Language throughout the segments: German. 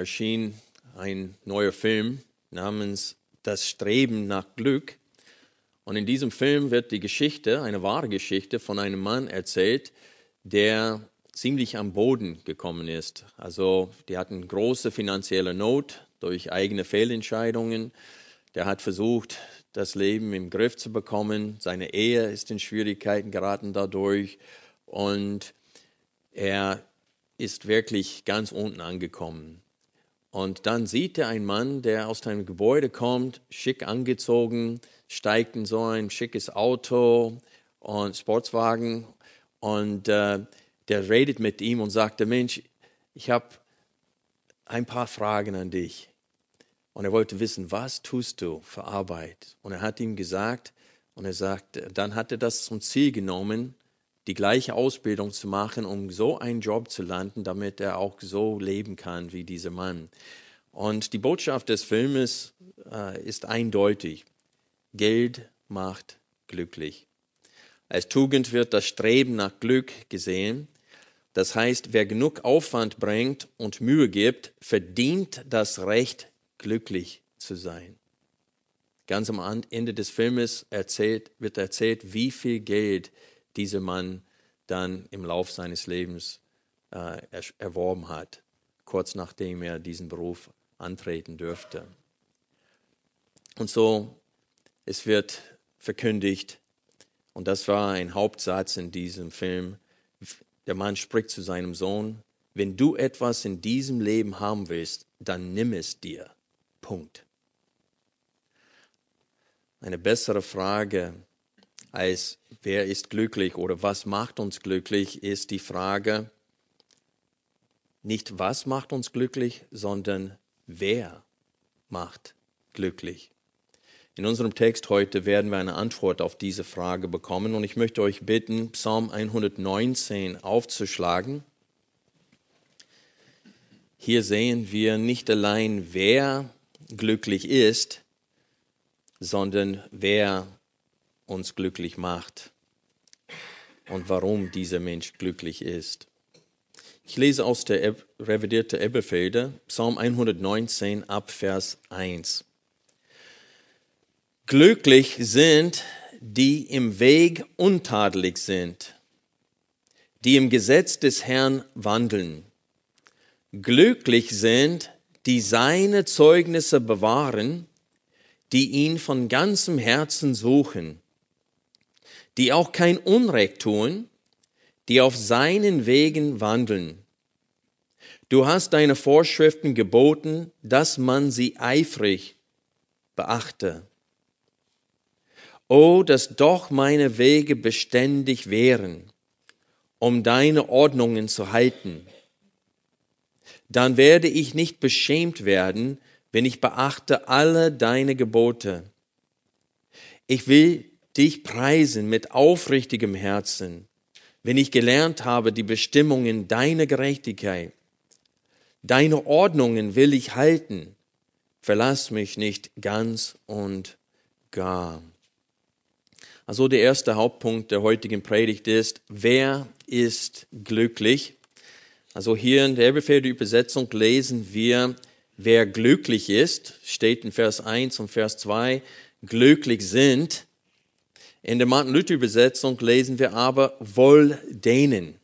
Erschien ein neuer Film namens Das Streben nach Glück. Und in diesem Film wird die Geschichte, eine wahre Geschichte von einem Mann erzählt, der ziemlich am Boden gekommen ist. Also die hatten große finanzielle Not durch eigene Fehlentscheidungen. Der hat versucht, das Leben im Griff zu bekommen. Seine Ehe ist in Schwierigkeiten geraten dadurch. Und er ist wirklich ganz unten angekommen. Und dann sieht er einen Mann, der aus einem Gebäude kommt, schick angezogen, steigt in so ein schickes Auto und Sportswagen und äh, der redet mit ihm und sagt, Mensch, ich habe ein paar Fragen an dich. Und er wollte wissen, was tust du für Arbeit? Und er hat ihm gesagt, und er sagt, dann hat er das zum Ziel genommen, die gleiche Ausbildung zu machen, um so einen Job zu landen, damit er auch so leben kann wie dieser Mann. Und die Botschaft des Filmes äh, ist eindeutig. Geld macht glücklich. Als Tugend wird das Streben nach Glück gesehen. Das heißt, wer genug Aufwand bringt und Mühe gibt, verdient das Recht, glücklich zu sein. Ganz am Ende des Filmes erzählt, wird erzählt, wie viel Geld dieser Mann dann im Lauf seines Lebens äh, erworben hat, kurz nachdem er diesen Beruf antreten dürfte. Und so, es wird verkündigt, und das war ein Hauptsatz in diesem Film, der Mann spricht zu seinem Sohn, wenn du etwas in diesem Leben haben willst, dann nimm es dir. Punkt. Eine bessere Frage als wer ist glücklich oder was macht uns glücklich, ist die Frage nicht was macht uns glücklich, sondern wer macht glücklich. In unserem Text heute werden wir eine Antwort auf diese Frage bekommen und ich möchte euch bitten, Psalm 119 aufzuschlagen. Hier sehen wir nicht allein, wer glücklich ist, sondern wer uns glücklich macht und warum dieser Mensch glücklich ist. Ich lese aus der revidierte Elberfelder, Psalm 119 ab Vers 1. Glücklich sind, die im Weg untadelig sind, die im Gesetz des Herrn wandeln. Glücklich sind, die seine Zeugnisse bewahren, die ihn von ganzem Herzen suchen die auch kein Unrecht tun, die auf seinen Wegen wandeln. Du hast deine Vorschriften geboten, dass man sie eifrig beachte. Oh, dass doch meine Wege beständig wären, um deine Ordnungen zu halten. Dann werde ich nicht beschämt werden, wenn ich beachte alle deine Gebote. Ich will dich preisen mit aufrichtigem Herzen, wenn ich gelernt habe die Bestimmungen deiner Gerechtigkeit. Deine Ordnungen will ich halten. Verlass mich nicht ganz und gar. Also der erste Hauptpunkt der heutigen Predigt ist, wer ist glücklich? Also hier in der Elberfelder Übersetzung lesen wir, wer glücklich ist, steht in Vers 1 und Vers 2, glücklich sind. In der Martin Luther Übersetzung lesen wir aber wohl denen.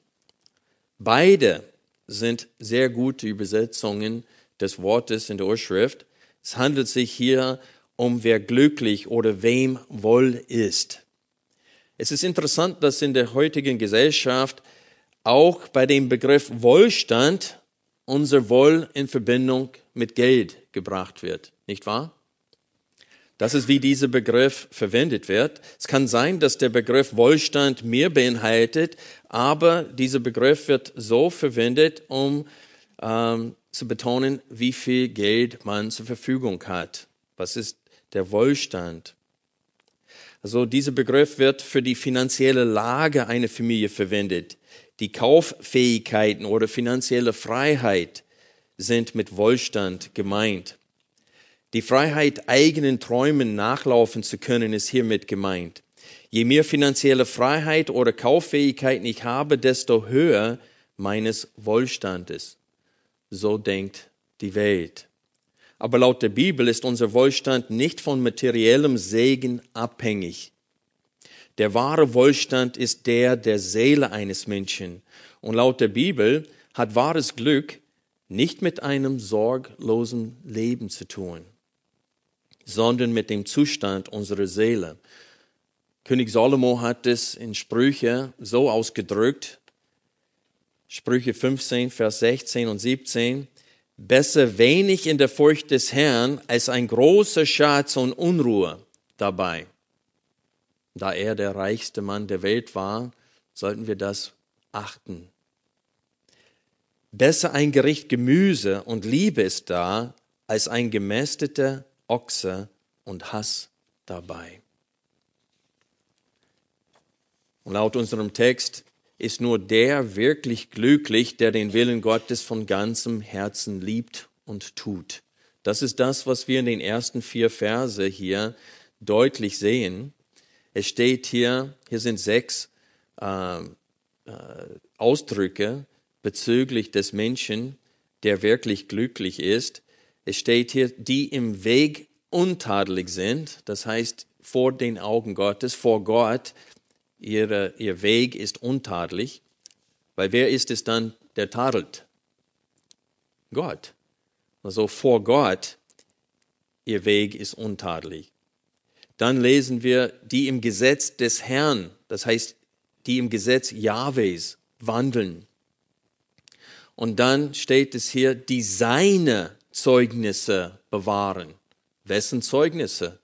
Beide sind sehr gute Übersetzungen des Wortes in der Urschrift. Es handelt sich hier um wer glücklich oder wem wohl ist. Es ist interessant, dass in der heutigen Gesellschaft auch bei dem Begriff Wohlstand unser Wohl in Verbindung mit Geld gebracht wird, nicht wahr? Das ist, wie dieser Begriff verwendet wird. Es kann sein, dass der Begriff Wohlstand mehr beinhaltet, aber dieser Begriff wird so verwendet, um ähm, zu betonen, wie viel Geld man zur Verfügung hat. Was ist der Wohlstand? Also dieser Begriff wird für die finanzielle Lage einer Familie verwendet. Die Kauffähigkeiten oder finanzielle Freiheit sind mit Wohlstand gemeint. Die Freiheit, eigenen Träumen nachlaufen zu können, ist hiermit gemeint. Je mehr finanzielle Freiheit oder Kauffähigkeit ich habe, desto höher meines Wohlstandes. So denkt die Welt. Aber laut der Bibel ist unser Wohlstand nicht von materiellem Segen abhängig. Der wahre Wohlstand ist der der Seele eines Menschen. Und laut der Bibel hat wahres Glück nicht mit einem sorglosen Leben zu tun sondern mit dem Zustand unserer Seele. König Salomo hat es in Sprüche so ausgedrückt, Sprüche 15, Vers 16 und 17, besser wenig in der Furcht des Herrn als ein großer Schatz und Unruhe dabei. Da er der reichste Mann der Welt war, sollten wir das achten. Besser ein Gericht Gemüse und Liebe ist da, als ein gemästeter Ochse und Hass dabei. Und laut unserem Text ist nur der wirklich glücklich, der den Willen Gottes von ganzem Herzen liebt und tut. Das ist das, was wir in den ersten vier Verse hier deutlich sehen. Es steht hier, hier sind sechs äh, äh, Ausdrücke bezüglich des Menschen, der wirklich glücklich ist. Es steht hier, die im Weg untadelig sind, das heißt vor den Augen Gottes, vor Gott, ihre, ihr Weg ist untadelig, weil wer ist es dann, der tadelt? Gott. Also vor Gott, ihr Weg ist untadelig. Dann lesen wir, die im Gesetz des Herrn, das heißt, die im Gesetz Jahwes wandeln. Und dann steht es hier, die seine Zeugnisse bewahren. Wessen Zeugnisse?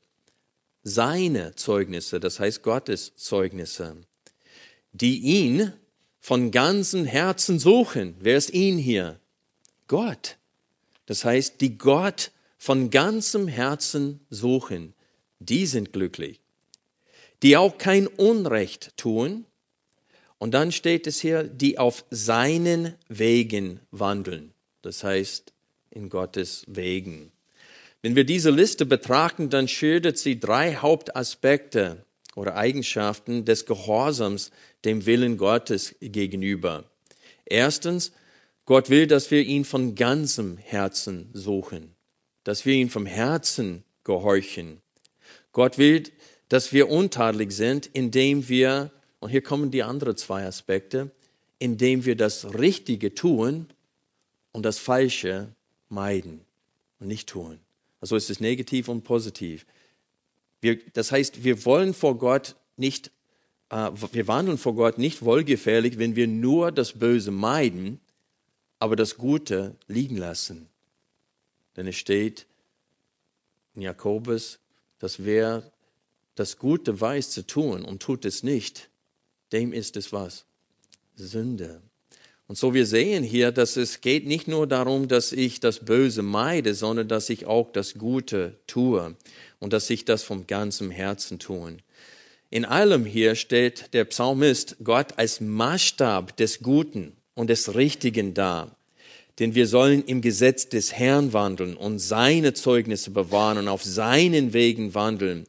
Seine Zeugnisse, das heißt Gottes Zeugnisse, die ihn von ganzem Herzen suchen. Wer ist ihn hier? Gott. Das heißt, die Gott von ganzem Herzen suchen, die sind glücklich. Die auch kein Unrecht tun. Und dann steht es hier, die auf seinen Wegen wandeln. Das heißt, in Gottes Wegen. Wenn wir diese Liste betrachten, dann schildert sie drei Hauptaspekte oder Eigenschaften des Gehorsams dem Willen Gottes gegenüber. Erstens, Gott will, dass wir ihn von ganzem Herzen suchen, dass wir ihn vom Herzen gehorchen. Gott will, dass wir untadelig sind, indem wir, und hier kommen die anderen zwei Aspekte, indem wir das Richtige tun und das Falsche meiden und nicht tun. Also ist es negativ und positiv. Wir, das heißt, wir wollen vor Gott nicht, äh, wir wandeln vor Gott nicht wohlgefährlich, wenn wir nur das Böse meiden, aber das Gute liegen lassen. Denn es steht in Jakobus, dass wer das Gute weiß zu tun und tut es nicht, dem ist es was? Sünde. Und so wir sehen hier, dass es geht nicht nur darum, dass ich das Böse meide, sondern dass ich auch das Gute tue und dass ich das vom ganzen Herzen tue. In allem hier stellt der Psalmist Gott als Maßstab des Guten und des Richtigen dar. Denn wir sollen im Gesetz des Herrn wandeln und seine Zeugnisse bewahren und auf seinen Wegen wandeln.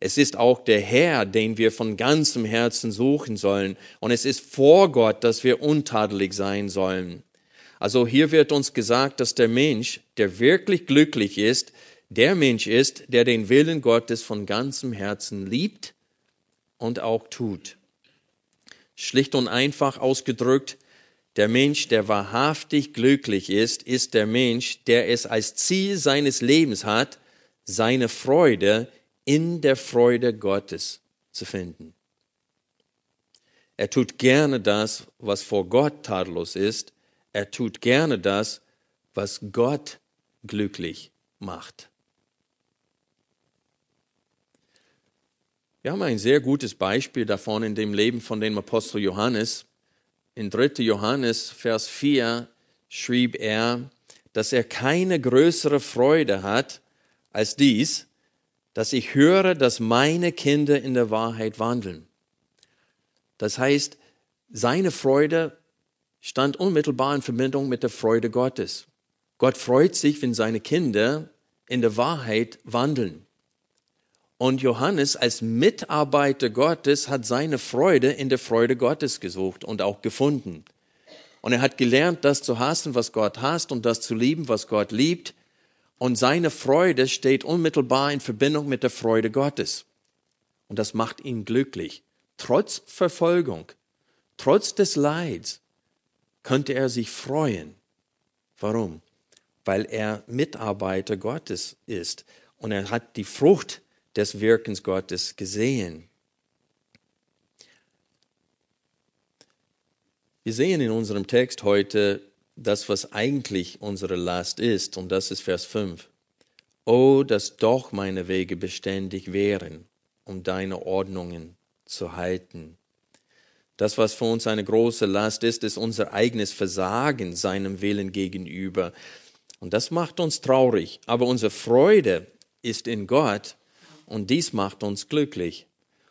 Es ist auch der Herr, den wir von ganzem Herzen suchen sollen. Und es ist vor Gott, dass wir untadelig sein sollen. Also hier wird uns gesagt, dass der Mensch, der wirklich glücklich ist, der Mensch ist, der den Willen Gottes von ganzem Herzen liebt und auch tut. Schlicht und einfach ausgedrückt, Der Mensch, der wahrhaftig glücklich ist, ist der Mensch, der es als Ziel seines Lebens hat, seine Freude in der Freude Gottes zu finden. Er tut gerne das, was vor Gott tadellos ist. Er tut gerne das, was Gott glücklich macht. Wir haben ein sehr gutes Beispiel davon in dem Leben von dem Apostel Johannes. In 3. Johannes, Vers 4, schrieb er, dass er keine größere Freude hat als dies, dass ich höre, dass meine Kinder in der Wahrheit wandeln. Das heißt, seine Freude stand unmittelbar in Verbindung mit der Freude Gottes. Gott freut sich, wenn seine Kinder in der Wahrheit wandeln. Und Johannes als Mitarbeiter Gottes hat seine Freude in der Freude Gottes gesucht und auch gefunden. Und er hat gelernt, das zu hassen, was Gott hasst und das zu lieben, was Gott liebt. Und seine Freude steht unmittelbar in Verbindung mit der Freude Gottes. Und das macht ihn glücklich. Trotz Verfolgung, trotz des Leids, könnte er sich freuen. Warum? Weil er Mitarbeiter Gottes ist und er hat die Frucht des Wirkens Gottes gesehen. Wir sehen in unserem Text heute das, was eigentlich unsere Last ist, und das ist Vers 5. Oh, dass doch meine Wege beständig wären, um deine Ordnungen zu halten. Das, was für uns eine große Last ist, ist unser eigenes Versagen seinem Willen gegenüber. Und das macht uns traurig. Aber unsere Freude ist in Gott und dies macht uns glücklich.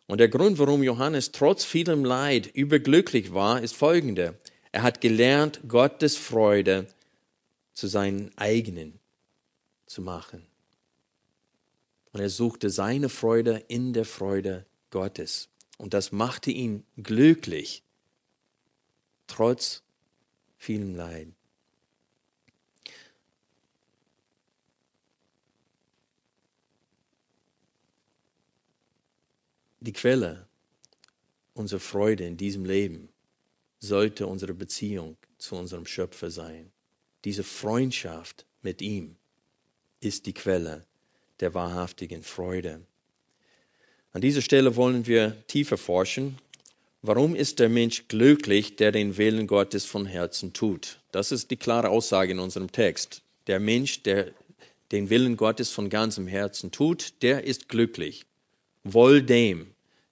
Und der Grund, warum Johannes trotz vielem Leid überglücklich war, ist folgender. Er hat gelernt, Gottes Freude zu seinen eigenen zu machen. Und er suchte seine Freude in der Freude Gottes. Und das machte ihn glücklich, trotz vielem Leid. Die Quelle unserer Freude in diesem Leben sollte unsere Beziehung zu unserem Schöpfer sein. Diese Freundschaft mit ihm ist die Quelle der wahrhaftigen Freude. An dieser Stelle wollen wir tiefer forschen. Warum ist der Mensch glücklich, der den Willen Gottes von Herzen tut? Das ist die klare Aussage in unserem Text. Der Mensch, der den Willen Gottes von ganzem Herzen tut, der ist glücklich. Wohl dem,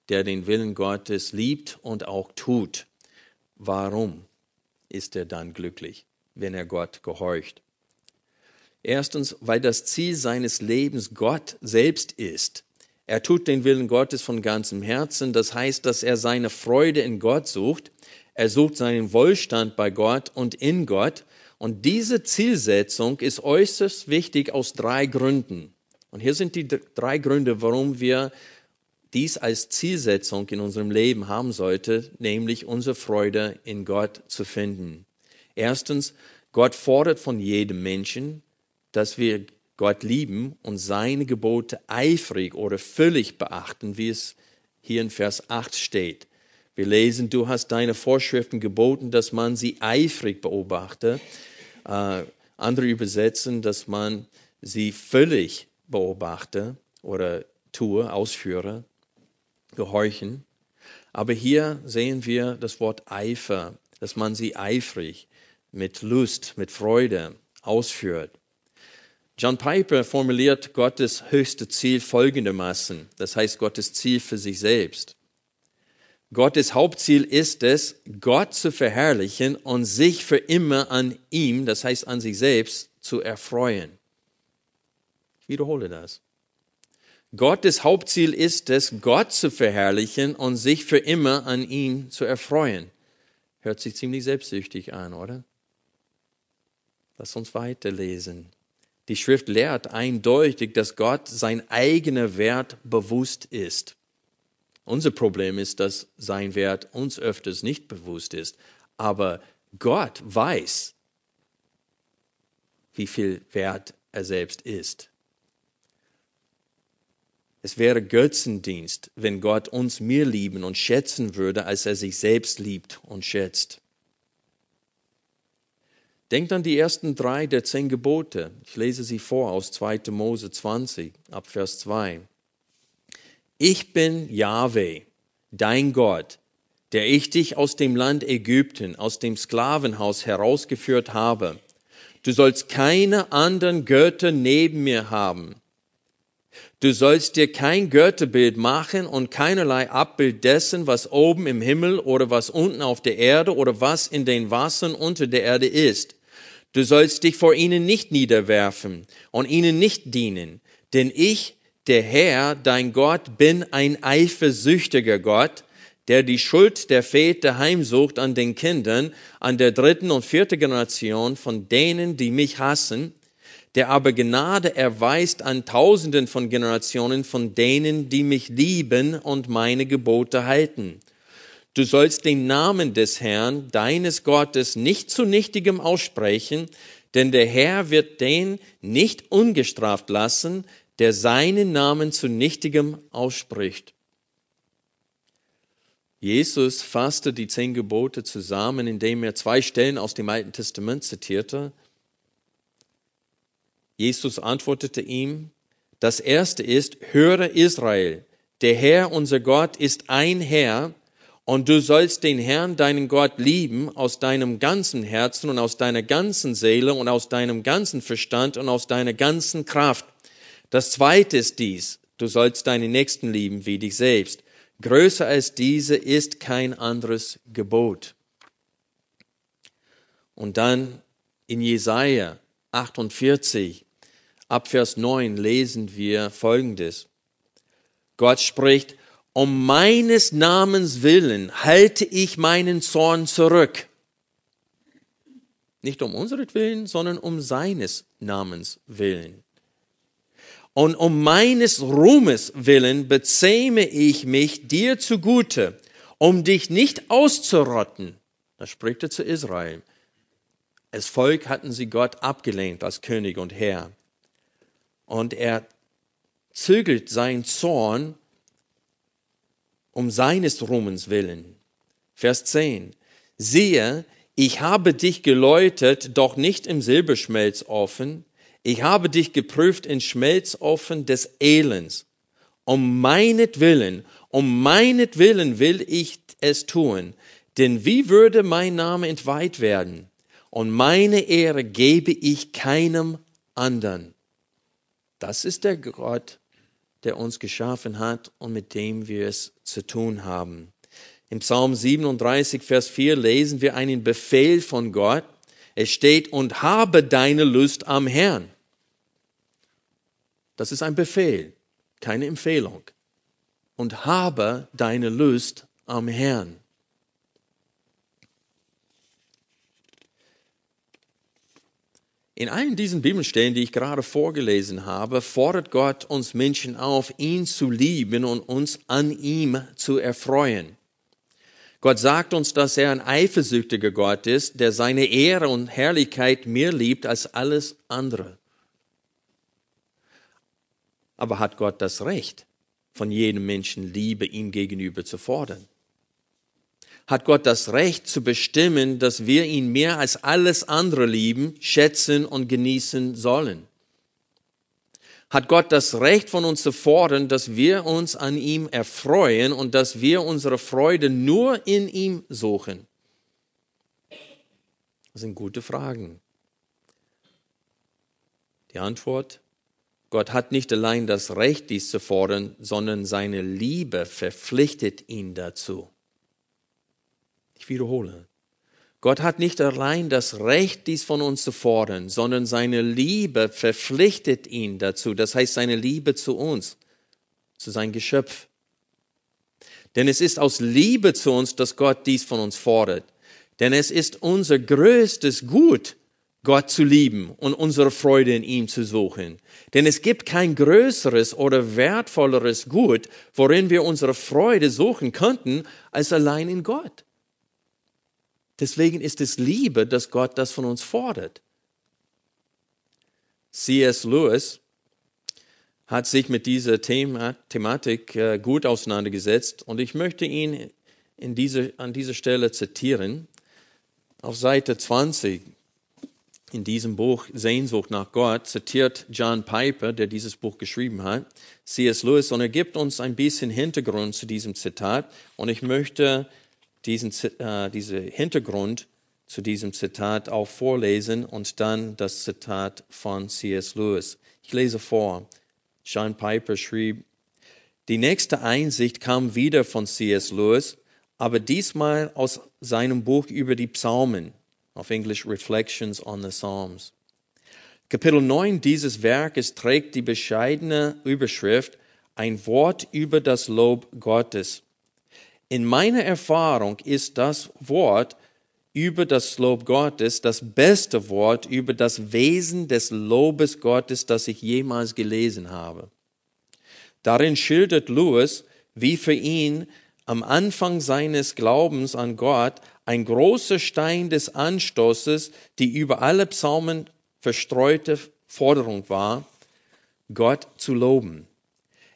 der den Willen Gottes liebt und auch tut. Warum ist er dann glücklich, wenn er Gott gehorcht? Erstens, weil das Ziel seines Lebens Gott selbst ist. Er tut den Willen Gottes von ganzem Herzen. Das heißt, dass er seine Freude in Gott sucht. Er sucht seinen Wohlstand bei Gott und in Gott. Und diese Zielsetzung ist äußerst wichtig aus drei Gründen. Und hier sind die drei Gründe, warum wir dies als Zielsetzung in unserem Leben haben sollte, nämlich unsere Freude in Gott zu finden. Erstens, Gott fordert von jedem Menschen, dass wir Gott lieben und seine Gebote eifrig oder völlig beachten, wie es hier in Vers 8 steht. Wir lesen, du hast deine Vorschriften geboten, dass man sie eifrig beobachte. Äh, andere übersetzen, dass man sie völlig beobachte oder tue, ausführe, gehorchen. Aber hier sehen wir das Wort Eifer, dass man sie eifrig, mit Lust, mit Freude ausführt. John Piper formuliert Gottes höchste Ziel folgendermaßen, das heißt Gottes Ziel für sich selbst. Gottes Hauptziel ist es, Gott zu verherrlichen und sich für immer an ihm, das heißt an sich selbst, zu erfreuen. Ich wiederhole das. Gottes Hauptziel ist es, Gott zu verherrlichen und sich für immer an ihn zu erfreuen. Hört sich ziemlich selbstsüchtig an, oder? Lass uns weiterlesen. Die Schrift lehrt eindeutig, dass Gott sein eigener Wert bewusst ist. Unser Problem ist, dass sein Wert uns öfters nicht bewusst ist. Aber Gott weiß, wie viel Wert er selbst ist. Es wäre Götzendienst, wenn Gott uns mehr lieben und schätzen würde, als er sich selbst liebt und schätzt. Denkt an die ersten drei der zehn Gebote. Ich lese sie vor aus 2. Mose 20 ab Vers 2. Ich bin Yahweh, dein Gott, der ich dich aus dem Land Ägypten, aus dem Sklavenhaus herausgeführt habe. Du sollst keine anderen Götter neben mir haben. Du sollst dir kein Götterbild machen und keinerlei Abbild dessen, was oben im Himmel oder was unten auf der Erde oder was in den Wassern unter der Erde ist. Du sollst dich vor ihnen nicht niederwerfen und ihnen nicht dienen, denn ich, der Herr, dein Gott, bin ein eifersüchtiger Gott, der die Schuld der Väter heimsucht an den Kindern, an der dritten und vierten Generation von denen, die mich hassen, der aber Gnade erweist an Tausenden von Generationen von denen, die mich lieben und meine Gebote halten. Du sollst den Namen des Herrn, deines Gottes, nicht zu nichtigem aussprechen, denn der Herr wird den nicht ungestraft lassen, der seinen Namen zu nichtigem ausspricht. Jesus fasste die zehn Gebote zusammen, indem er zwei Stellen aus dem Alten Testament zitierte. Jesus antwortete ihm, das erste ist, höre Israel, der Herr, unser Gott, ist ein Herr, und du sollst den Herrn, deinen Gott, lieben aus deinem ganzen Herzen und aus deiner ganzen Seele und aus deinem ganzen Verstand und aus deiner ganzen Kraft. Das zweite ist dies, du sollst deinen Nächsten lieben wie dich selbst. Größer als diese ist kein anderes Gebot. Und dann in Jesaja 48, ab Vers 9 lesen wir Folgendes. Gott spricht, um meines Namens willen halte ich meinen Zorn zurück. Nicht um unseretwillen, sondern um seines Namens willen. Und um meines Ruhmes willen bezähme ich mich dir zugute, um dich nicht auszurotten. Das spricht er zu Israel. Als Volk hatten sie Gott abgelehnt als König und Herr. Und er zügelt seinen Zorn um seines Ruhmens willen. Vers 10. Siehe, ich habe dich geläutet, doch nicht im Silberschmelzofen. Ich habe dich geprüft in Schmelzofen des Elends. Um meinetwillen, um meinetwillen will ich es tun. Denn wie würde mein Name entweiht werden? Und meine Ehre gebe ich keinem anderen. Das ist der Gott, der uns geschaffen hat und mit dem wir es zu tun haben. Im Psalm 37, Vers 4 lesen wir einen Befehl von Gott. Es steht, und habe deine Lust am Herrn. Das ist ein Befehl, keine Empfehlung. Und habe deine Lust am Herrn. In allen diesen Bibelstellen, die ich gerade vorgelesen habe, fordert Gott uns Menschen auf, ihn zu lieben und uns an ihm zu erfreuen. Gott sagt uns, dass er ein eifersüchtiger Gott ist, der seine Ehre und Herrlichkeit mehr liebt als alles andere. Aber hat Gott das Recht, von jedem Menschen Liebe ihm gegenüber zu fordern? Hat Gott das Recht zu bestimmen, dass wir ihn mehr als alles andere lieben, schätzen und genießen sollen. Hat Gott das Recht von uns zu fordern, dass wir uns an ihm erfreuen und dass wir unsere Freude nur in ihm suchen? Das sind gute Fragen. Die Antwort, Gott hat nicht allein das Recht, dies zu fordern, sondern seine Liebe verpflichtet ihn dazu. Ich wiederhole. Gott hat nicht allein das Recht, dies von uns zu fordern, sondern seine Liebe verpflichtet ihn dazu. Das heißt, seine Liebe zu uns, zu sein Geschöpf. Denn es ist aus Liebe zu uns, dass Gott dies von uns fordert. Denn es ist unser größtes Gut, Gott zu lieben und unsere Freude in ihm zu suchen. Denn es gibt kein größeres oder wertvolleres Gut, worin wir unsere Freude suchen könnten, als allein in Gott. Deswegen ist es Liebe, dass Gott das von uns fordert. C.S. Lewis hat sich mit dieser Thema, Thematik äh, gut auseinandergesetzt und ich möchte ihn in diese, an dieser Stelle zitieren. Auf Seite 20 in diesem Buch Sehnsucht nach Gott zitiert John Piper, der dieses Buch geschrieben hat, C.S. Lewis, und er gibt uns ein bisschen Hintergrund zu diesem Zitat. Und ich möchte diesen äh, diese Hintergrund zu diesem Zitat auch vorlesen und dann das Zitat von C.S. Lewis. Ich lese vor. John Piper schrieb, die nächste Einsicht kam wieder von C.S. Lewis, aber diesmal aus seinem Buch über die Psalmen, auf Englisch Reflections on the Psalms. Kapitel 9 dieses Werkes trägt die bescheidene Überschrift Ein Wort über das Lob Gottes. In meiner Erfahrung ist das Wort über das Lob Gottes das beste Wort über das Wesen des Lobes Gottes, das ich jemals gelesen habe. Darin schildert Lewis, wie für ihn am Anfang seines Glaubens an Gott ein großer Stein des Anstoßes, die über alle Psalmen verstreute Forderung war, Gott zu loben.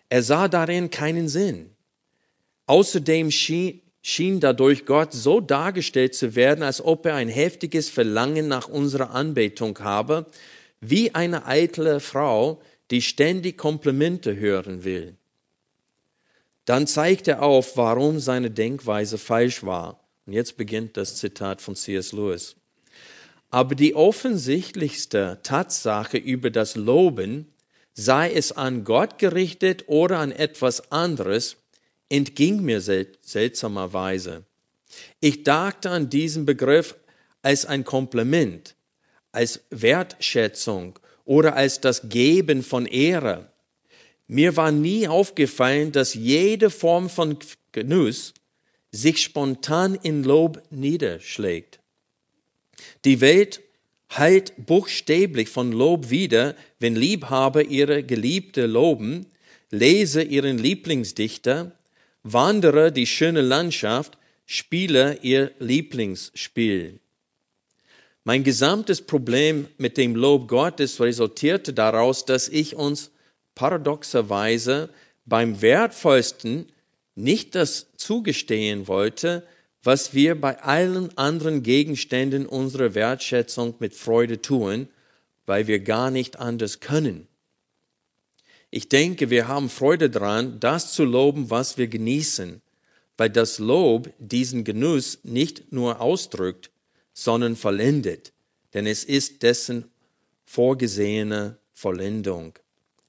Er sah darin keinen Sinn. Außerdem schien, schien dadurch Gott so dargestellt zu werden, als ob er ein heftiges Verlangen nach unserer Anbetung habe, wie eine eitle Frau, die ständig Komplimente hören will. Dann zeigt er auf, warum seine Denkweise falsch war. Und jetzt beginnt das Zitat von C.S. Lewis. Aber die offensichtlichste Tatsache über das Loben, sei es an Gott gerichtet oder an etwas anderes, entging mir sel seltsamerweise. Ich dachte an diesen Begriff als ein Kompliment, als Wertschätzung oder als das Geben von Ehre. Mir war nie aufgefallen, dass jede Form von Genuss sich spontan in Lob niederschlägt. Die Welt heilt buchstäblich von Lob wieder, wenn Liebhaber ihre Geliebte loben, Leser ihren Lieblingsdichter, Wanderer die schöne Landschaft, Spieler ihr Lieblingsspiel. Mein gesamtes Problem mit dem Lob Gottes resultierte daraus, dass ich uns paradoxerweise beim wertvollsten nicht das zugestehen wollte, was wir bei allen anderen Gegenständen unserer Wertschätzung mit Freude tun, weil wir gar nicht anders können. Ich denke, wir haben Freude daran, das zu loben, was wir genießen, weil das Lob diesen Genuss nicht nur ausdrückt, sondern vollendet, denn es ist dessen vorgesehene Vollendung.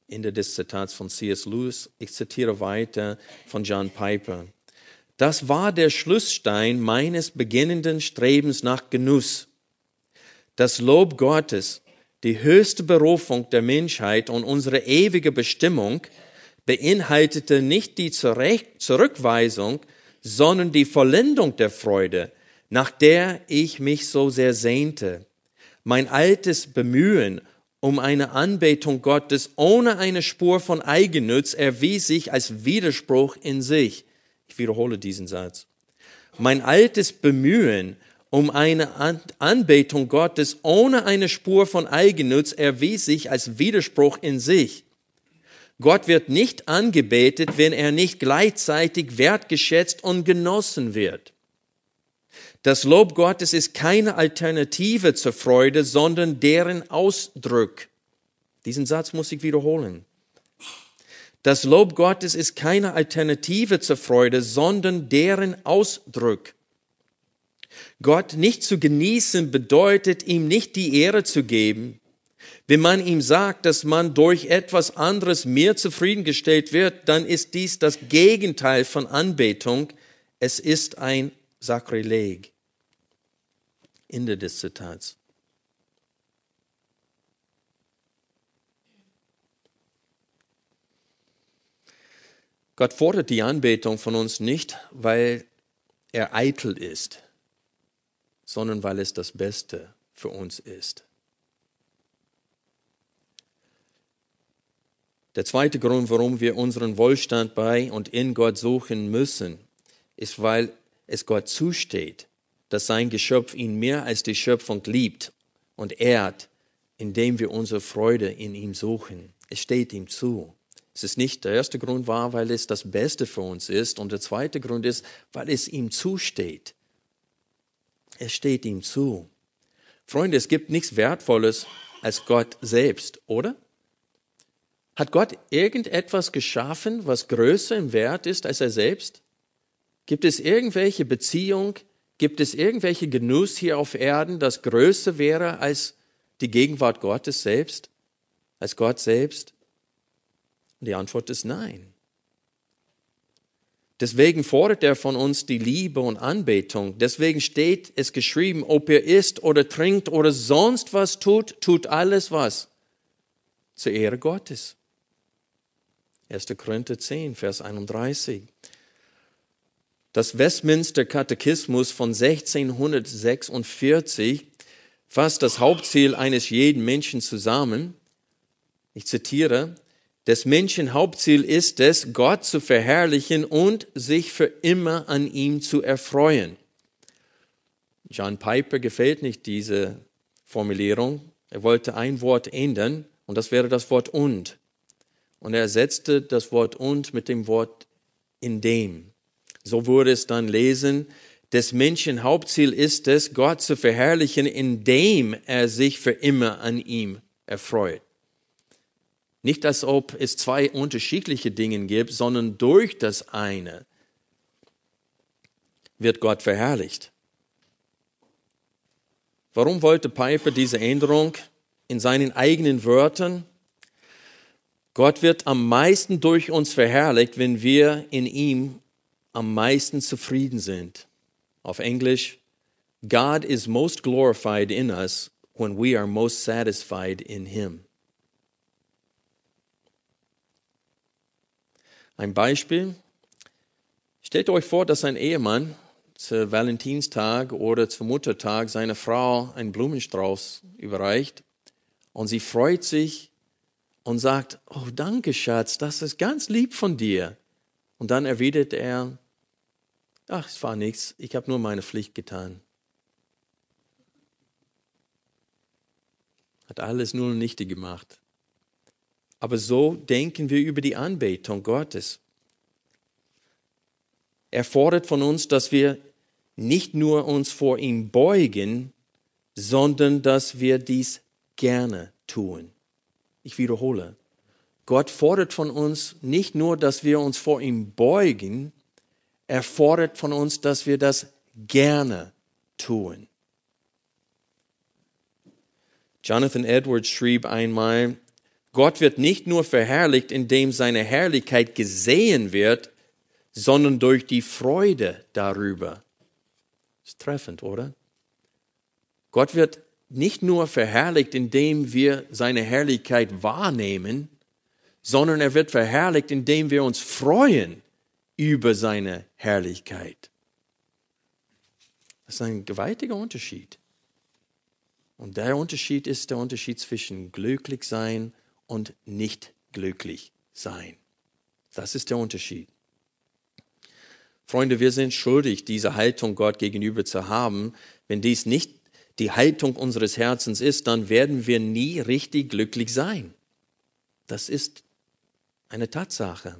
Ende des Zitats von C.S. Lewis. Ich zitiere weiter von John Piper. Das war der Schlussstein meines beginnenden Strebens nach Genuss. Das Lob Gottes, die höchste Berufung der Menschheit und unsere ewige Bestimmung, beinhaltete nicht die Zurückweisung, sondern die Vollendung der Freude, nach der ich mich so sehr sehnte. Mein altes Bemühen um eine Anbetung Gottes ohne eine Spur von Eigennutz erwies sich als Widerspruch in sich. Ich wiederhole diesen Satz. Mein altes Bemühen um eine Anbetung Gottes ohne eine Spur von Eigennutz erwies sich als Widerspruch in sich. Gott wird nicht angebetet, wenn er nicht gleichzeitig wertgeschätzt und genossen wird. Das Lob Gottes ist keine Alternative zur Freude, sondern deren Ausdruck. Diesen Satz muss ich wiederholen. Das Lob Gottes ist keine Alternative zur Freude, sondern deren Ausdruck. Gott nicht zu genießen bedeutet, ihm nicht die Ehre zu geben. Wenn man ihm sagt, dass man durch etwas anderes mehr zufriedengestellt wird, dann ist dies das Gegenteil von Anbetung. Es ist ein Sakrileg. Ende des Zitats. Gott fordert die Anbetung von uns nicht, weil er eitel ist, sondern weil es das Beste für uns ist. Der zweite Grund, warum wir unseren Wohlstand bei und in Gott suchen müssen, ist, weil es Gott zusteht, dass sein Geschöpf ihn mehr als die Schöpfung liebt und ehrt, indem wir unsere Freude in ihm suchen. Es steht ihm zu. Es ist nicht der erste Grund war, weil es das Beste für uns ist und der zweite Grund ist, weil es ihm zusteht. Es steht ihm zu. Freunde, es gibt nichts Wertvolles als Gott selbst, oder? Hat Gott irgendetwas geschaffen, was größer im Wert ist als er selbst? Gibt es irgendwelche Beziehung, gibt es irgendwelche Genuss hier auf Erden, das größer wäre als die Gegenwart Gottes selbst, als Gott selbst? Und die Antwort ist nein. Deswegen fordert er von uns die Liebe und Anbetung. Deswegen steht es geschrieben, ob ihr isst oder trinkt oder sonst was tut, tut alles was zur Ehre Gottes. 1. Korinther 10, Vers 31. Das Westminster Katechismus von 1646 fasst das Hauptziel eines jeden Menschen zusammen. Ich zitiere, des Menschen Hauptziel ist es, Gott zu verherrlichen und sich für immer an ihm zu erfreuen. John Piper gefällt nicht diese Formulierung. Er wollte ein Wort ändern und das wäre das Wort und. Und er ersetzte das Wort und mit dem Wort in dem. So wurde es dann lesen, des Menschen Hauptziel ist es, Gott zu verherrlichen, indem er sich für immer an ihm erfreut. Nicht, als ob es zwei unterschiedliche Dinge gibt, sondern durch das eine wird Gott verherrlicht. Warum wollte Piper diese Änderung in seinen eigenen Wörtern? Gott wird am meisten durch uns verherrlicht, wenn wir in ihm am meisten zufrieden sind. Auf Englisch, God is most glorified in us when we are most satisfied in him. Ein Beispiel. Stellt euch vor, dass ein Ehemann zu Valentinstag oder zum Muttertag seiner Frau einen Blumenstrauß überreicht und sie freut sich und sagt, oh danke Schatz, das ist ganz lieb von dir. Und dann erwidert er, ach, es war nichts, ich habe nur meine Pflicht getan. Hat alles nur nichtig gemacht. Aber so denken wir über die Anbetung Gottes. Er fordert von uns, dass wir nicht nur uns vor ihm beugen, sondern dass wir dies gerne tun. Ich wiederhole. Gott fordert von uns nicht nur, dass wir uns vor ihm beugen, er fordert von uns, dass wir das gerne tun. Jonathan Edwards schrieb einmal, Gott wird nicht nur verherrlicht, indem seine Herrlichkeit gesehen wird, sondern durch die Freude darüber. Ist treffend, oder? Gott wird nicht nur verherrlicht, indem wir seine Herrlichkeit wahrnehmen, sondern er wird verherrlicht, indem wir uns freuen über seine Herrlichkeit. Das ist ein gewaltiger Unterschied. Und der Unterschied ist der Unterschied zwischen glücklich sein und nicht glücklich sein. Das ist der Unterschied. Freunde, wir sind schuldig, diese Haltung Gott gegenüber zu haben. Wenn dies nicht die Haltung unseres Herzens ist, dann werden wir nie richtig glücklich sein. Das ist eine Tatsache.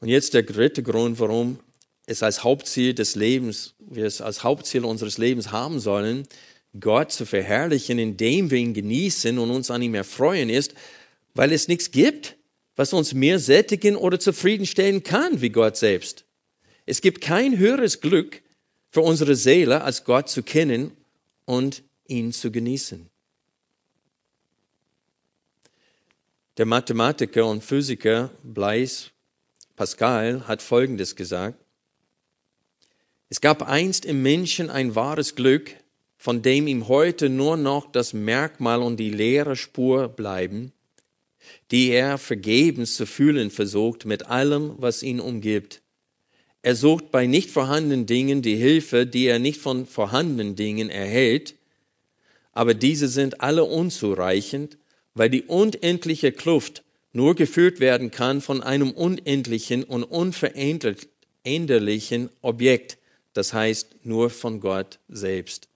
Und jetzt der dritte Grund, warum es als Hauptziel des Lebens, wir es als Hauptziel unseres Lebens haben sollen, Gott zu verherrlichen, indem wir ihn genießen und uns an ihm erfreuen, ist, weil es nichts gibt, was uns mehr sättigen oder zufriedenstellen kann wie Gott selbst. Es gibt kein höheres Glück für unsere Seele, als Gott zu kennen und ihn zu genießen. Der Mathematiker und Physiker Blaise Pascal hat Folgendes gesagt. Es gab einst im Menschen ein wahres Glück, von dem ihm heute nur noch das Merkmal und die leere Spur bleiben, die er vergebens zu fühlen versucht mit allem, was ihn umgibt. Er sucht bei nicht vorhandenen Dingen die Hilfe, die er nicht von vorhandenen Dingen erhält, aber diese sind alle unzureichend, weil die unendliche Kluft nur geführt werden kann von einem unendlichen und unveränderlichen Objekt, das heißt nur von Gott selbst.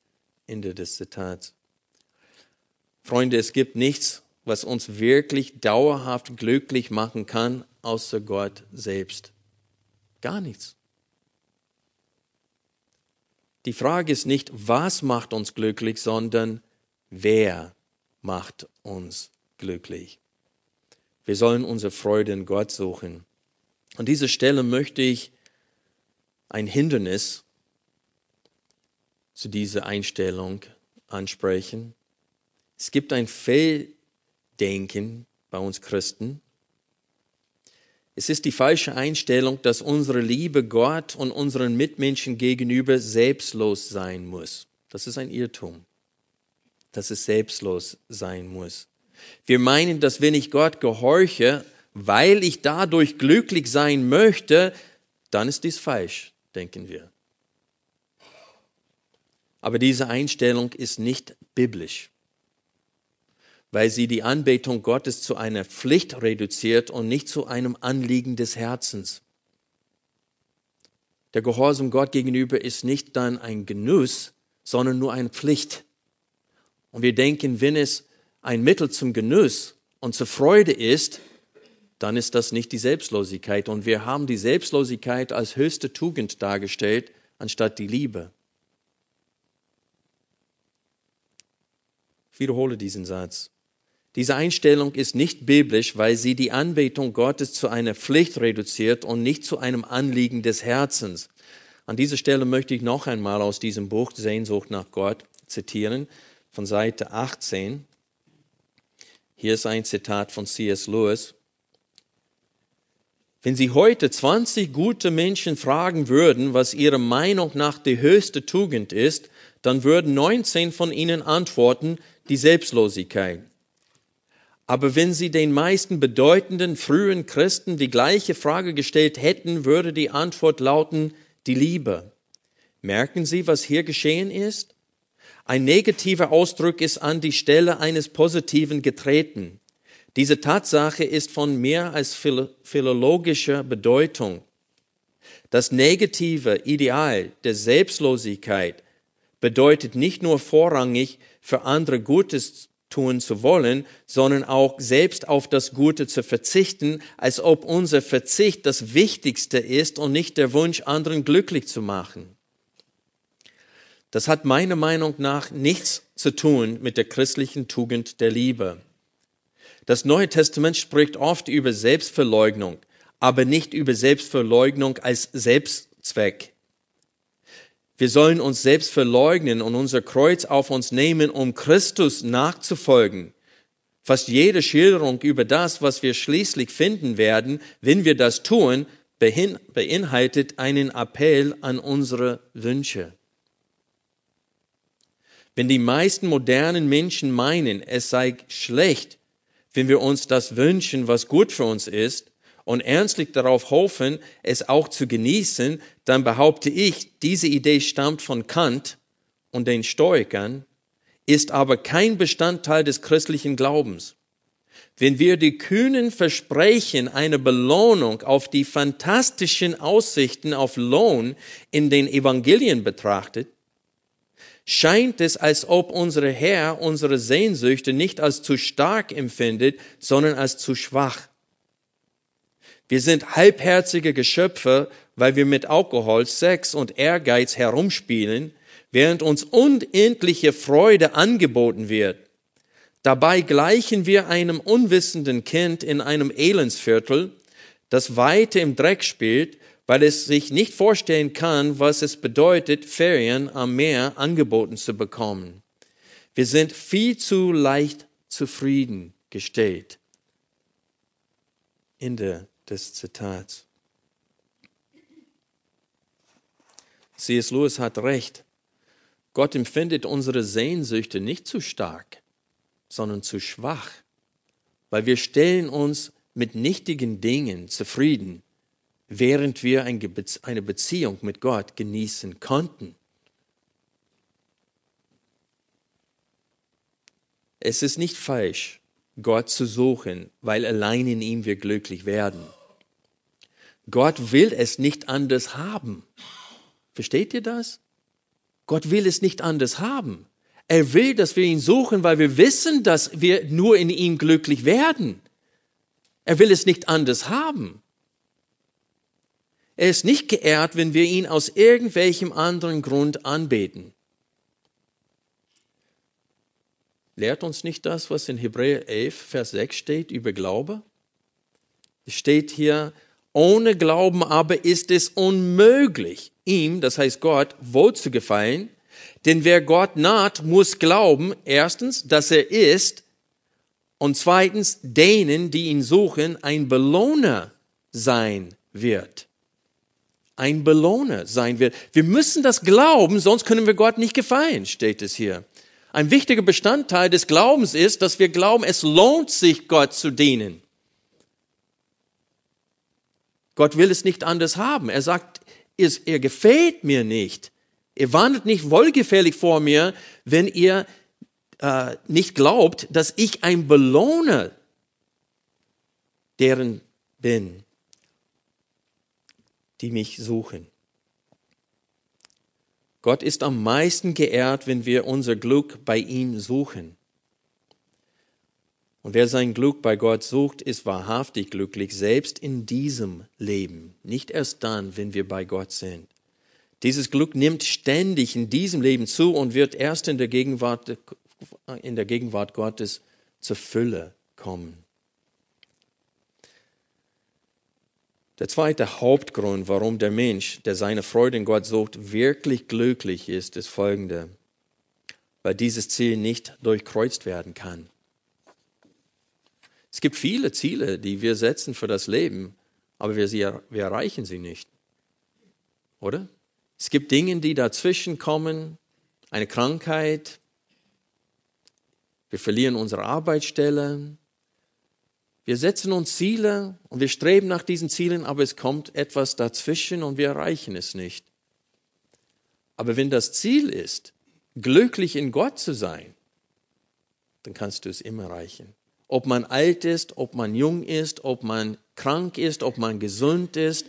Ende des Zitats. Freunde, es gibt nichts, was uns wirklich dauerhaft glücklich machen kann, außer Gott selbst. Gar nichts. die Frage ist nicht, was macht uns glücklich, sondern wer macht uns glücklich. Wir sollen unsere Freude in Gott suchen. An dieser Stelle möchte ich ein Hindernis zu dieser Einstellung ansprechen. Es gibt ein Fehldenken bei uns Christen. Es ist die falsche Einstellung, dass unsere Liebe Gott und unseren Mitmenschen gegenüber selbstlos sein muss. Das ist ein Irrtum, dass es selbstlos sein muss. Wir meinen, dass wenn ich Gott gehorche, weil ich dadurch glücklich sein möchte, dann ist dies falsch, denken wir. Aber diese Einstellung ist nicht biblisch weil sie die Anbetung Gottes zu einer Pflicht reduziert und nicht zu einem Anliegen des Herzens. Der Gehorsam Gott gegenüber ist nicht dann ein Genuss, sondern nur eine Pflicht. Und wir denken, wenn es ein Mittel zum Genuss und zur Freude ist, dann ist das nicht die Selbstlosigkeit. Und wir haben die Selbstlosigkeit als höchste Tugend dargestellt, anstatt die Liebe. Ich wiederhole diesen Satz. Diese Einstellung ist nicht biblisch, weil sie die Anbetung Gottes zu einer Pflicht reduziert und nicht zu einem Anliegen des Herzens. An dieser Stelle möchte ich noch einmal aus diesem Buch Sehnsucht nach Gott zitieren, von Seite 18. Hier ist ein Zitat von C.S. Lewis. Wenn Sie heute 20 gute Menschen fragen würden, was ihrer Meinung nach die höchste Tugend ist, dann würden 19 von ihnen antworten, die Selbstlosigkeit. Aber wenn Sie den meisten bedeutenden frühen Christen die gleiche Frage gestellt hätten, würde die Antwort lauten, die Liebe. Merken Sie, was hier geschehen ist? Ein negativer Ausdruck ist an die Stelle eines positiven getreten. Diese Tatsache ist von mehr als philologischer Bedeutung. Das negative Ideal der Selbstlosigkeit bedeutet nicht nur vorrangig für andere Gutes tun zu wollen, sondern auch selbst auf das Gute zu verzichten, als ob unser Verzicht das Wichtigste ist und nicht der Wunsch, anderen glücklich zu machen. Das hat meiner Meinung nach nichts zu tun mit der christlichen Tugend der Liebe. Das Neue Testament spricht oft über Selbstverleugnung, aber nicht über Selbstverleugnung als Selbstzweck. Wir sollen uns selbst verleugnen und unser Kreuz auf uns nehmen, um Christus nachzufolgen. Fast jede Schilderung über das, was wir schließlich finden werden, wenn wir das tun, beinhaltet einen Appell an unsere Wünsche. Wenn die meisten modernen Menschen meinen, es sei schlecht, wenn wir uns das wünschen, was gut für uns ist, und ernstlich darauf hoffen, es auch zu genießen, dann behaupte ich, diese Idee stammt von Kant und den Stoikern, ist aber kein Bestandteil des christlichen Glaubens. Wenn wir die kühnen Versprechen einer Belohnung auf die fantastischen Aussichten auf Lohn in den Evangelien betrachtet, scheint es, als ob unser Herr unsere Sehnsüchte nicht als zu stark empfindet, sondern als zu schwach. Wir sind halbherzige Geschöpfe, weil wir mit Alkohol, Sex und Ehrgeiz herumspielen, während uns unendliche Freude angeboten wird. Dabei gleichen wir einem unwissenden Kind in einem Elendsviertel, das weiter im Dreck spielt, weil es sich nicht vorstellen kann, was es bedeutet, Ferien am Meer angeboten zu bekommen. Wir sind viel zu leicht zufrieden gestellt. Ende des Zitats. C.S. Lewis hat recht. Gott empfindet unsere Sehnsüchte nicht zu stark, sondern zu schwach, weil wir stellen uns mit nichtigen Dingen zufrieden, während wir eine Beziehung mit Gott genießen konnten. Es ist nicht falsch, Gott zu suchen, weil allein in ihm wir glücklich werden. Gott will es nicht anders haben. Versteht ihr das? Gott will es nicht anders haben. Er will, dass wir ihn suchen, weil wir wissen, dass wir nur in ihm glücklich werden. Er will es nicht anders haben. Er ist nicht geehrt, wenn wir ihn aus irgendwelchem anderen Grund anbeten. Lehrt uns nicht das, was in Hebräer 11, Vers 6 steht über Glaube? Es steht hier, ohne Glauben aber ist es unmöglich, ihm, das heißt Gott, wohl zu gefallen, denn wer Gott naht, muss glauben, erstens, dass er ist, und zweitens, denen, die ihn suchen, ein Belohner sein wird. Ein Belohner sein wird. Wir müssen das glauben, sonst können wir Gott nicht gefallen, steht es hier. Ein wichtiger Bestandteil des Glaubens ist, dass wir glauben, es lohnt sich, Gott zu dienen. Gott will es nicht anders haben. Er sagt, er gefällt mir nicht. Ihr wandelt nicht wohlgefällig vor mir, wenn ihr äh, nicht glaubt, dass ich ein Belohner deren bin, die mich suchen. Gott ist am meisten geehrt, wenn wir unser Glück bei ihm suchen. Und wer sein Glück bei Gott sucht, ist wahrhaftig glücklich, selbst in diesem Leben, nicht erst dann, wenn wir bei Gott sind. Dieses Glück nimmt ständig in diesem Leben zu und wird erst in der Gegenwart, in der Gegenwart Gottes zur Fülle kommen. Der zweite Hauptgrund, warum der Mensch, der seine Freude in Gott sucht, wirklich glücklich ist, ist folgende. Weil dieses Ziel nicht durchkreuzt werden kann. Es gibt viele Ziele, die wir setzen für das Leben, aber wir, sie, wir erreichen sie nicht. Oder? Es gibt Dinge, die dazwischen kommen, eine Krankheit, wir verlieren unsere Arbeitsstelle, wir setzen uns Ziele und wir streben nach diesen Zielen, aber es kommt etwas dazwischen und wir erreichen es nicht. Aber wenn das Ziel ist, glücklich in Gott zu sein, dann kannst du es immer erreichen. Ob man alt ist, ob man jung ist, ob man krank ist, ob man gesund ist,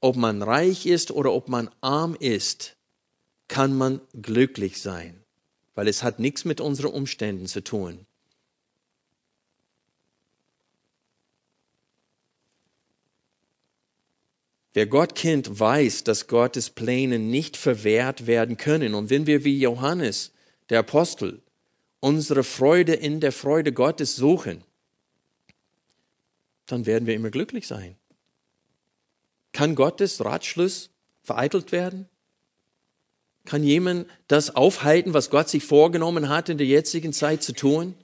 ob man reich ist oder ob man arm ist, kann man glücklich sein, weil es hat nichts mit unseren Umständen zu tun. Wer Gott kennt, weiß, dass Gottes Pläne nicht verwehrt werden können. Und wenn wir wie Johannes, der Apostel, unsere Freude in der Freude Gottes suchen, dann werden wir immer glücklich sein. Kann Gottes Ratschluss vereitelt werden? Kann jemand das aufhalten, was Gott sich vorgenommen hat, in der jetzigen Zeit zu tun?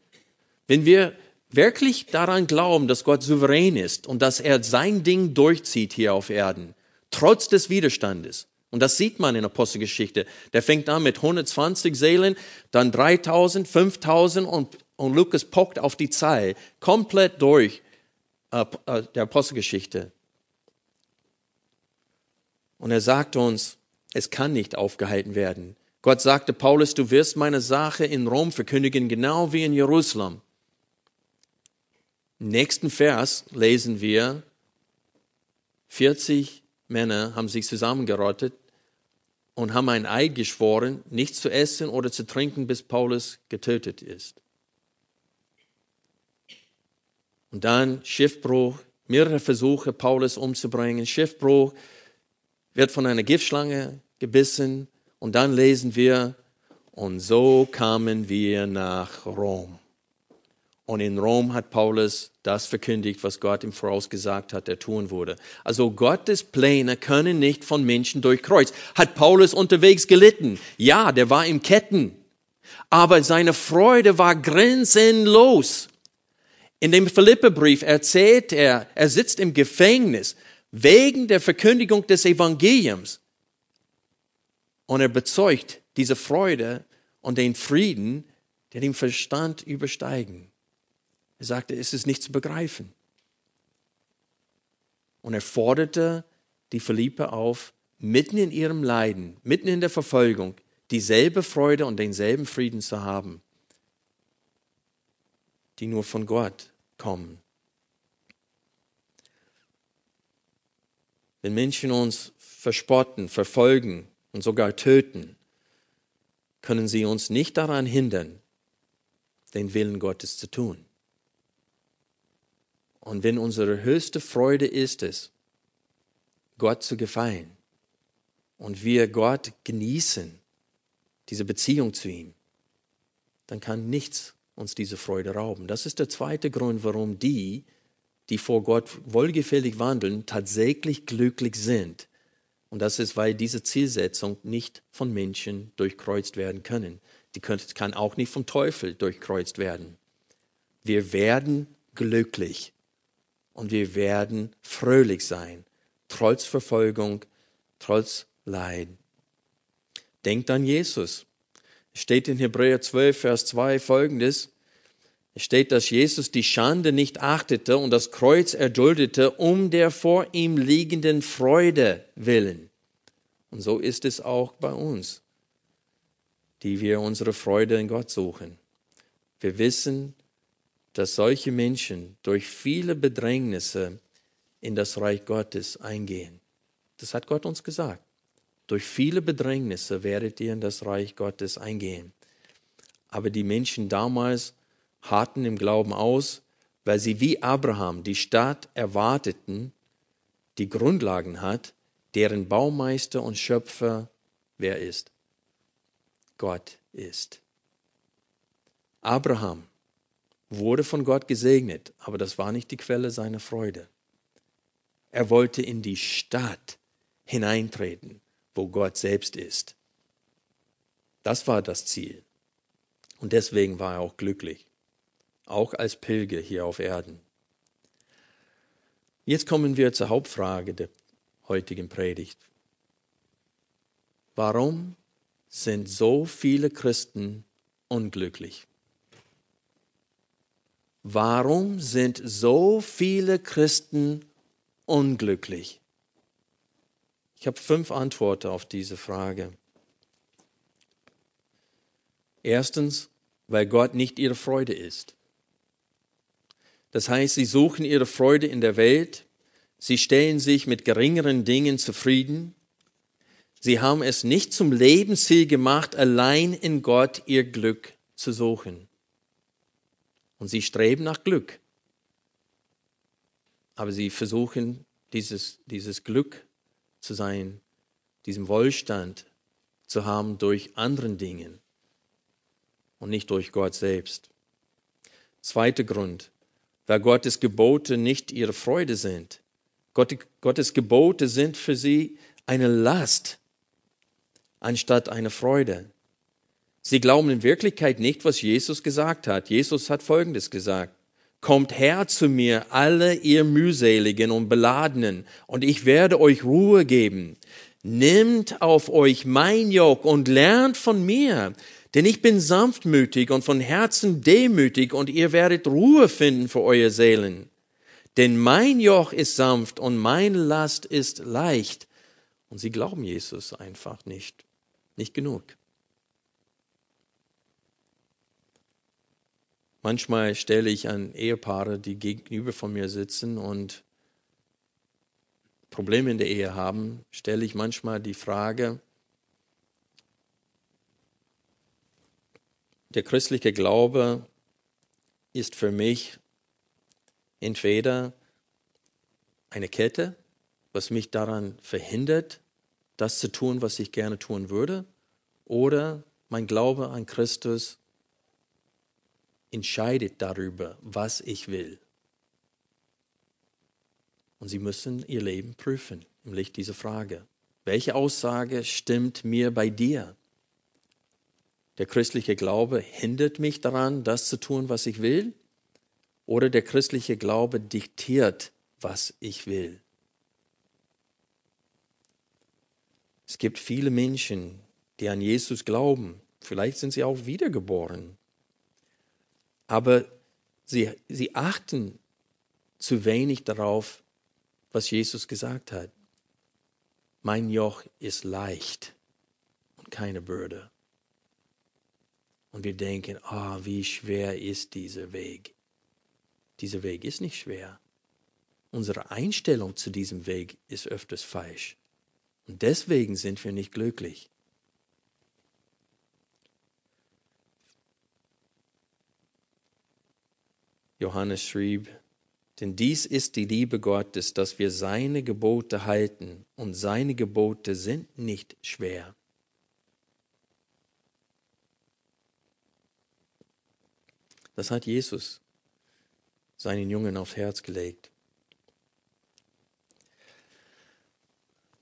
Wenn wir wirklich daran glauben, dass Gott souverän ist und dass er sein Ding durchzieht hier auf Erden, trotz des Widerstandes. Und das sieht man in der Apostelgeschichte. Der fängt an mit 120 Seelen, dann 3000, 5000 und, und Lukas pocht auf die Zahl komplett durch äh, äh, der Apostelgeschichte. Und er sagt uns, es kann nicht aufgehalten werden. Gott sagte Paulus, du wirst meine Sache in Rom verkündigen, genau wie in Jerusalem. Im nächsten Vers lesen wir, 40 Männer haben sich zusammengerottet und haben ein Eid geschworen, nichts zu essen oder zu trinken, bis Paulus getötet ist. Und dann Schiffbruch, mehrere Versuche, Paulus umzubringen. Schiffbruch wird von einer Giftschlange gebissen. Und dann lesen wir, und so kamen wir nach Rom. Und in Rom hat Paulus das verkündigt, was Gott ihm vorausgesagt hat, er tun würde. Also Gottes Pläne können nicht von Menschen durchkreuzt. Hat Paulus unterwegs gelitten? Ja, der war im Ketten. Aber seine Freude war grenzenlos. In dem Philippebrief erzählt er, er sitzt im Gefängnis wegen der Verkündigung des Evangeliums. Und er bezeugt diese Freude und den Frieden, der den Verstand übersteigen. Er sagte, es ist nicht zu begreifen. Und er forderte die Philippe auf, mitten in ihrem Leiden, mitten in der Verfolgung, dieselbe Freude und denselben Frieden zu haben, die nur von Gott kommen. Wenn Menschen uns verspotten, verfolgen und sogar töten, können sie uns nicht daran hindern, den Willen Gottes zu tun. Und wenn unsere höchste Freude ist es, Gott zu gefallen und wir Gott genießen, diese Beziehung zu ihm, dann kann nichts uns diese Freude rauben. Das ist der zweite Grund, warum die, die vor Gott wohlgefällig wandeln, tatsächlich glücklich sind. Und das ist, weil diese Zielsetzung nicht von Menschen durchkreuzt werden können. Die kann auch nicht vom Teufel durchkreuzt werden. Wir werden glücklich und wir werden fröhlich sein, trotz Verfolgung, trotz Leid. Denkt an Jesus. Es steht in Hebräer 12, Vers 2 folgendes. Es steht, dass Jesus die Schande nicht achtete und das Kreuz erduldete um der vor ihm liegenden Freude willen. Und so ist es auch bei uns, die wir unsere Freude in Gott suchen. Wir wissen, dass solche Menschen durch viele Bedrängnisse in das Reich Gottes eingehen. Das hat Gott uns gesagt. Durch viele Bedrängnisse werdet ihr in das Reich Gottes eingehen. Aber die Menschen damals harten im Glauben aus, weil sie wie Abraham die Stadt erwarteten, die Grundlagen hat, deren Baumeister und Schöpfer wer ist? Gott ist. Abraham wurde von Gott gesegnet, aber das war nicht die Quelle seiner Freude. Er wollte in die Stadt hineintreten, wo Gott selbst ist. Das war das Ziel. Und deswegen war er auch glücklich, auch als Pilger hier auf Erden. Jetzt kommen wir zur Hauptfrage der heutigen Predigt. Warum sind so viele Christen unglücklich? Warum sind so viele Christen unglücklich? Ich habe fünf Antworten auf diese Frage. Erstens, weil Gott nicht ihre Freude ist. Das heißt, sie suchen ihre Freude in der Welt, sie stellen sich mit geringeren Dingen zufrieden, sie haben es nicht zum Lebensziel gemacht, allein in Gott ihr Glück zu suchen. Und sie streben nach Glück. Aber sie versuchen, dieses, dieses Glück zu sein, diesen Wohlstand zu haben durch anderen Dingen und nicht durch Gott selbst. Zweiter Grund, weil Gottes Gebote nicht ihre Freude sind. Gottes Gebote sind für sie eine Last anstatt eine Freude. Sie glauben in Wirklichkeit nicht, was Jesus gesagt hat. Jesus hat Folgendes gesagt. Kommt her zu mir, alle ihr mühseligen und beladenen, und ich werde euch Ruhe geben. Nimmt auf euch mein Joch und lernt von mir, denn ich bin sanftmütig und von Herzen demütig, und ihr werdet Ruhe finden für eure Seelen. Denn mein Joch ist sanft und meine Last ist leicht. Und sie glauben Jesus einfach nicht, nicht genug. Manchmal stelle ich an Ehepaare, die gegenüber von mir sitzen und Probleme in der Ehe haben, stelle ich manchmal die Frage, der christliche Glaube ist für mich entweder eine Kette, was mich daran verhindert, das zu tun, was ich gerne tun würde, oder mein Glaube an Christus entscheidet darüber, was ich will. Und Sie müssen Ihr Leben prüfen im Licht dieser Frage. Welche Aussage stimmt mir bei dir? Der christliche Glaube hindert mich daran, das zu tun, was ich will? Oder der christliche Glaube diktiert, was ich will? Es gibt viele Menschen, die an Jesus glauben. Vielleicht sind sie auch wiedergeboren aber sie, sie achten zu wenig darauf, was Jesus gesagt hat. Mein Joch ist leicht und keine Bürde. Und wir denken, ah, oh, wie schwer ist dieser Weg. Dieser Weg ist nicht schwer. Unsere Einstellung zu diesem Weg ist öfters falsch. Und deswegen sind wir nicht glücklich. Johannes schrieb Denn dies ist die Liebe Gottes, dass wir seine Gebote halten, und seine Gebote sind nicht schwer. Das hat Jesus seinen Jungen aufs Herz gelegt.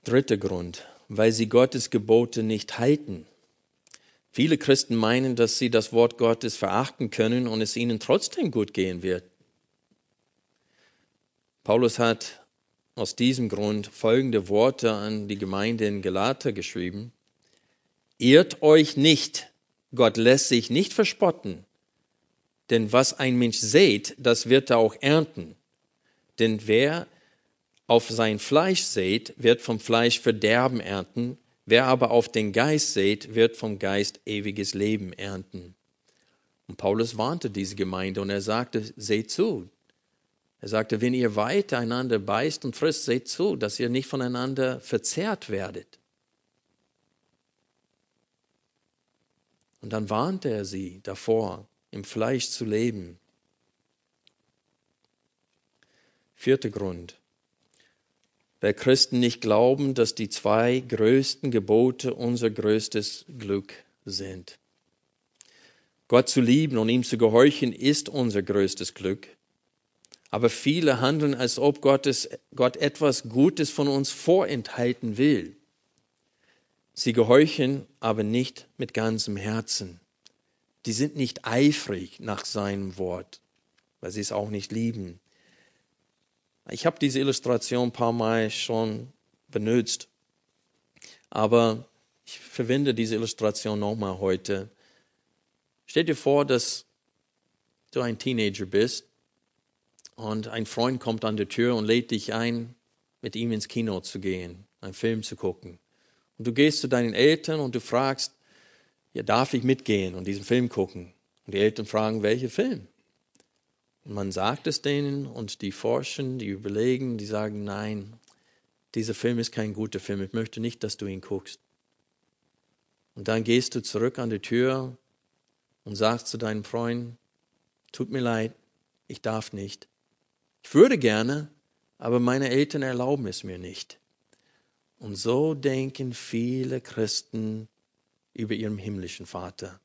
Dritter Grund, weil sie Gottes Gebote nicht halten. Viele Christen meinen, dass sie das Wort Gottes verachten können und es ihnen trotzdem gut gehen wird. Paulus hat aus diesem Grund folgende Worte an die Gemeinde in Galater geschrieben. Irrt euch nicht, Gott lässt sich nicht verspotten. Denn was ein Mensch sät, das wird er auch ernten. Denn wer auf sein Fleisch sät, wird vom Fleisch Verderben ernten. Wer aber auf den Geist sät, wird vom Geist ewiges Leben ernten. Und Paulus warnte diese Gemeinde und er sagte, seht zu. Er sagte, wenn ihr weiter einander beißt und frisst, seht zu, dass ihr nicht voneinander verzehrt werdet. Und dann warnte er sie davor, im Fleisch zu leben. Vierter Grund. Weil Christen nicht glauben, dass die zwei größten Gebote unser größtes Glück sind. Gott zu lieben und ihm zu gehorchen ist unser größtes Glück. Aber viele handeln, als ob Gottes, Gott etwas Gutes von uns vorenthalten will. Sie gehorchen aber nicht mit ganzem Herzen die sind nicht eifrig nach seinem Wort, weil sie es auch nicht lieben. Ich habe diese Illustration ein paar Mal schon benutzt, aber ich verwende diese Illustration nochmal heute. Stell dir vor, dass du ein Teenager bist und ein Freund kommt an der Tür und lädt dich ein, mit ihm ins Kino zu gehen, einen Film zu gucken. Und du gehst zu deinen Eltern und du fragst, ja, darf ich mitgehen und diesen Film gucken? Und die Eltern fragen, welcher Film? Man sagt es denen und die forschen, die überlegen, die sagen, nein, dieser Film ist kein guter Film, ich möchte nicht, dass du ihn guckst. Und dann gehst du zurück an die Tür und sagst zu deinem Freund, tut mir leid, ich darf nicht. Ich würde gerne, aber meine Eltern erlauben es mir nicht. Und so denken viele Christen über ihrem himmlischen Vater.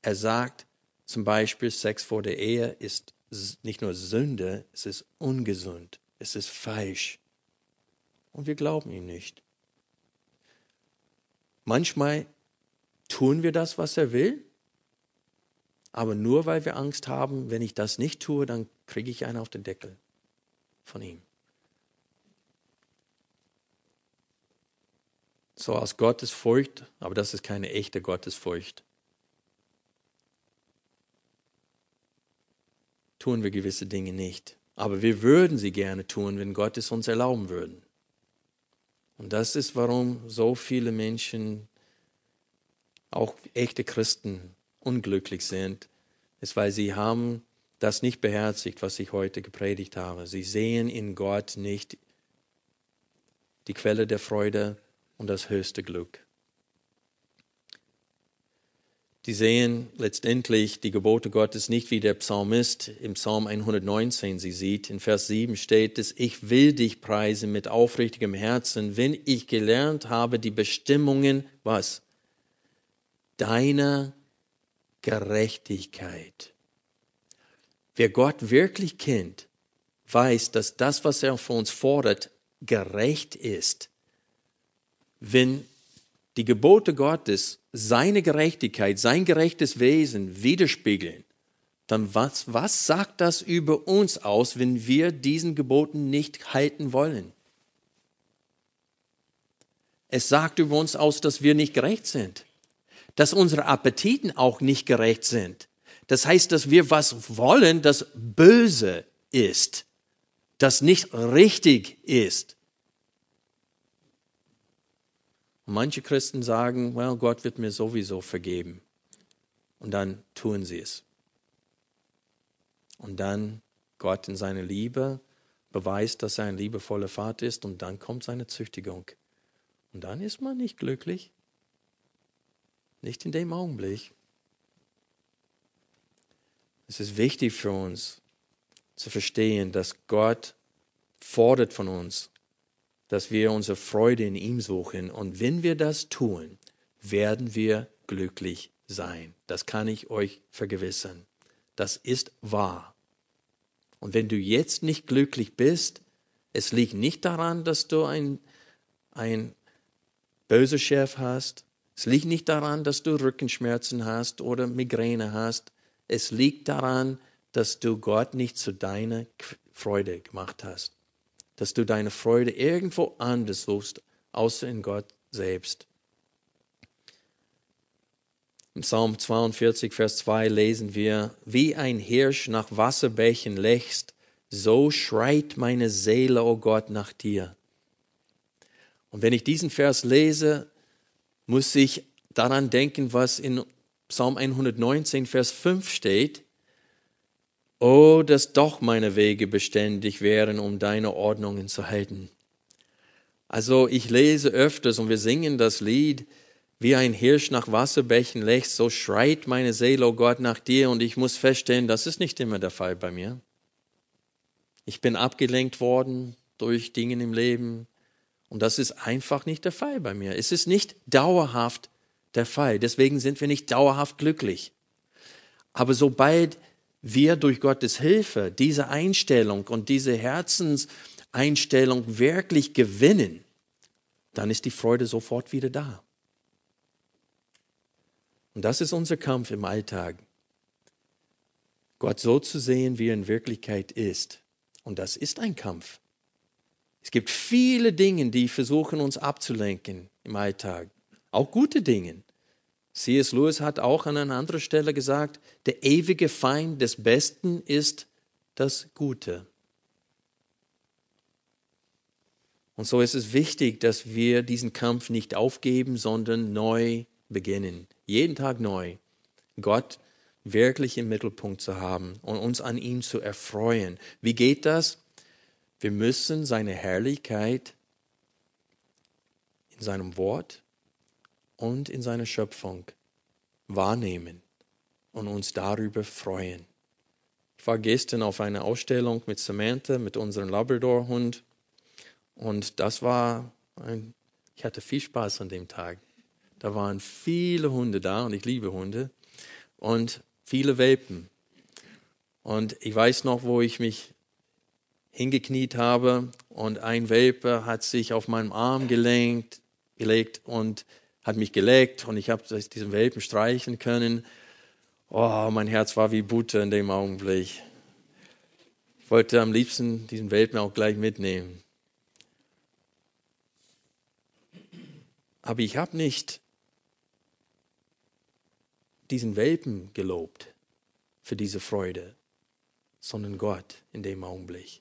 Er sagt zum Beispiel, Sex vor der Ehe ist nicht nur Sünde, es ist ungesund, es ist falsch. Und wir glauben ihm nicht. Manchmal tun wir das, was er will, aber nur weil wir Angst haben, wenn ich das nicht tue, dann kriege ich einen auf den Deckel von ihm. so aus Gottesfurcht, aber das ist keine echte Gottesfurcht. Tun wir gewisse Dinge nicht. Aber wir würden sie gerne tun, wenn Gott es uns erlauben würde. Und das ist, warum so viele Menschen, auch echte Christen, unglücklich sind, ist, weil sie haben das nicht beherzigt, was ich heute gepredigt habe. Sie sehen in Gott nicht die Quelle der Freude, und das höchste Glück. Die sehen letztendlich die Gebote Gottes nicht wie der Psalmist im Psalm 119 sie sieht. In Vers 7 steht es, ich will dich preisen mit aufrichtigem Herzen, wenn ich gelernt habe die Bestimmungen, was? Deiner Gerechtigkeit. Wer Gott wirklich kennt, weiß, dass das, was er von uns fordert, gerecht ist wenn die Gebote Gottes seine Gerechtigkeit, sein gerechtes Wesen widerspiegeln, dann was, was sagt das über uns aus, wenn wir diesen Geboten nicht halten wollen? Es sagt über uns aus, dass wir nicht gerecht sind, dass unsere Appetiten auch nicht gerecht sind. Das heißt, dass wir was wollen, das böse ist, das nicht richtig ist. Und manche Christen sagen, well, Gott wird mir sowieso vergeben. Und dann tun sie es. Und dann Gott in seiner Liebe beweist, dass er ein liebevoller Vater ist und dann kommt seine Züchtigung. Und dann ist man nicht glücklich. Nicht in dem Augenblick. Es ist wichtig für uns, zu verstehen, dass Gott fordert von uns, dass wir unsere Freude in ihm suchen. Und wenn wir das tun, werden wir glücklich sein. Das kann ich euch vergewissern. Das ist wahr. Und wenn du jetzt nicht glücklich bist, es liegt nicht daran, dass du ein, ein böser Chef hast. Es liegt nicht daran, dass du Rückenschmerzen hast oder Migräne hast. Es liegt daran, dass du Gott nicht zu deiner Freude gemacht hast. Dass du deine Freude irgendwo anders suchst, außer in Gott selbst. Im Psalm 42, Vers 2 lesen wir, wie ein Hirsch nach Wasserbächen lechzt, so schreit meine Seele, o oh Gott, nach dir. Und wenn ich diesen Vers lese, muss ich daran denken, was in Psalm 119, Vers 5 steht. Oh, dass doch meine Wege beständig wären, um deine Ordnungen zu halten. Also ich lese öfters und wir singen das Lied, wie ein Hirsch nach Wasserbächen lechzt, so schreit meine Seele, oh Gott, nach dir. Und ich muss feststellen, das ist nicht immer der Fall bei mir. Ich bin abgelenkt worden durch Dinge im Leben. Und das ist einfach nicht der Fall bei mir. Es ist nicht dauerhaft der Fall. Deswegen sind wir nicht dauerhaft glücklich. Aber sobald wir durch Gottes Hilfe diese Einstellung und diese Herzenseinstellung wirklich gewinnen, dann ist die Freude sofort wieder da. Und das ist unser Kampf im Alltag. Gott so zu sehen, wie er in Wirklichkeit ist. Und das ist ein Kampf. Es gibt viele Dinge, die versuchen, uns abzulenken im Alltag. Auch gute Dinge. C.S. Lewis hat auch an einer anderen Stelle gesagt, der ewige Feind des Besten ist das Gute. Und so ist es wichtig, dass wir diesen Kampf nicht aufgeben, sondern neu beginnen jeden Tag neu, Gott wirklich im Mittelpunkt zu haben und uns an ihm zu erfreuen. Wie geht das? Wir müssen seine Herrlichkeit in seinem Wort und in seiner Schöpfung wahrnehmen und uns darüber freuen. Ich war gestern auf einer Ausstellung mit Samantha, mit unserem Labrador-Hund und das war ein, ich hatte viel Spaß an dem Tag. Da waren viele Hunde da und ich liebe Hunde und viele Welpen. Und ich weiß noch, wo ich mich hingekniet habe und ein Welpe hat sich auf meinem Arm gelenkt, gelegt und hat mich geleckt und ich habe diesen Welpen streichen können. Oh, mein Herz war wie Butter in dem Augenblick. Ich wollte am liebsten diesen Welpen auch gleich mitnehmen. Aber ich habe nicht diesen Welpen gelobt für diese Freude, sondern Gott in dem Augenblick.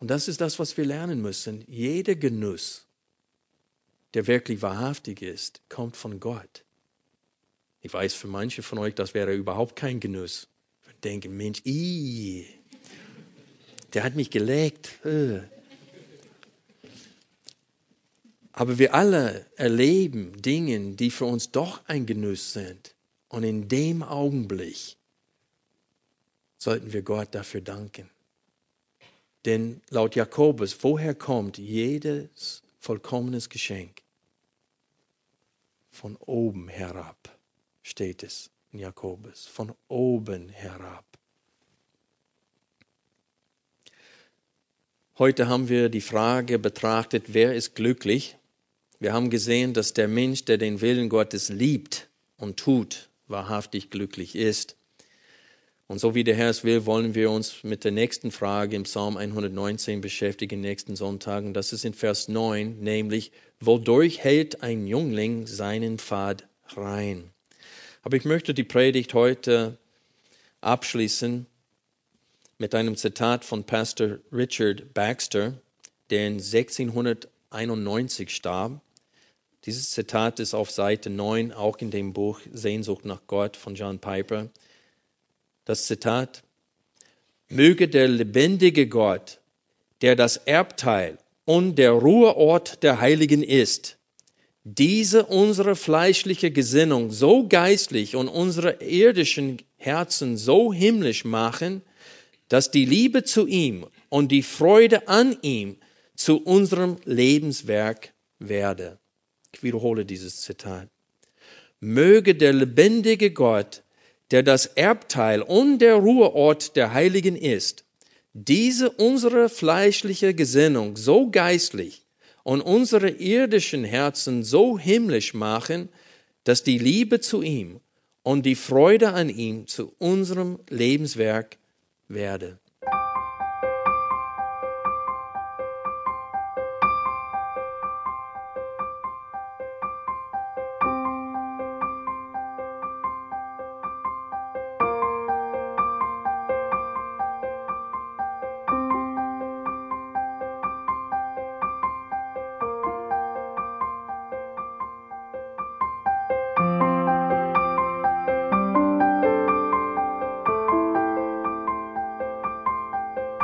Und das ist das, was wir lernen müssen. Jeder Genuss, der wirklich wahrhaftig ist, kommt von Gott. Ich weiß, für manche von euch, das wäre überhaupt kein Genuss. Wir denken, Mensch, ii, der hat mich geleckt. Aber wir alle erleben Dinge, die für uns doch ein Genuss sind. Und in dem Augenblick sollten wir Gott dafür danken. Denn laut Jakobus, woher kommt jedes vollkommenes Geschenk? Von oben herab steht es in Jakobus. Von oben herab. Heute haben wir die Frage betrachtet, wer ist glücklich? Wir haben gesehen, dass der Mensch, der den Willen Gottes liebt und tut, wahrhaftig glücklich ist. Und so wie der Herr es will, wollen wir uns mit der nächsten Frage im Psalm 119 beschäftigen, nächsten Sonntagen. Das ist in Vers 9, nämlich, wodurch hält ein Jüngling seinen Pfad rein? Aber ich möchte die Predigt heute abschließen mit einem Zitat von Pastor Richard Baxter, der in 1691 starb. Dieses Zitat ist auf Seite 9, auch in dem Buch Sehnsucht nach Gott von John Piper. Das Zitat, möge der lebendige Gott, der das Erbteil und der Ruheort der Heiligen ist, diese unsere fleischliche Gesinnung so geistlich und unsere irdischen Herzen so himmlisch machen, dass die Liebe zu ihm und die Freude an ihm zu unserem Lebenswerk werde. Ich wiederhole dieses Zitat. Möge der lebendige Gott, der das Erbteil und der Ruheort der Heiligen ist, diese unsere fleischliche Gesinnung so geistlich und unsere irdischen Herzen so himmlisch machen, dass die Liebe zu ihm und die Freude an ihm zu unserem Lebenswerk werde.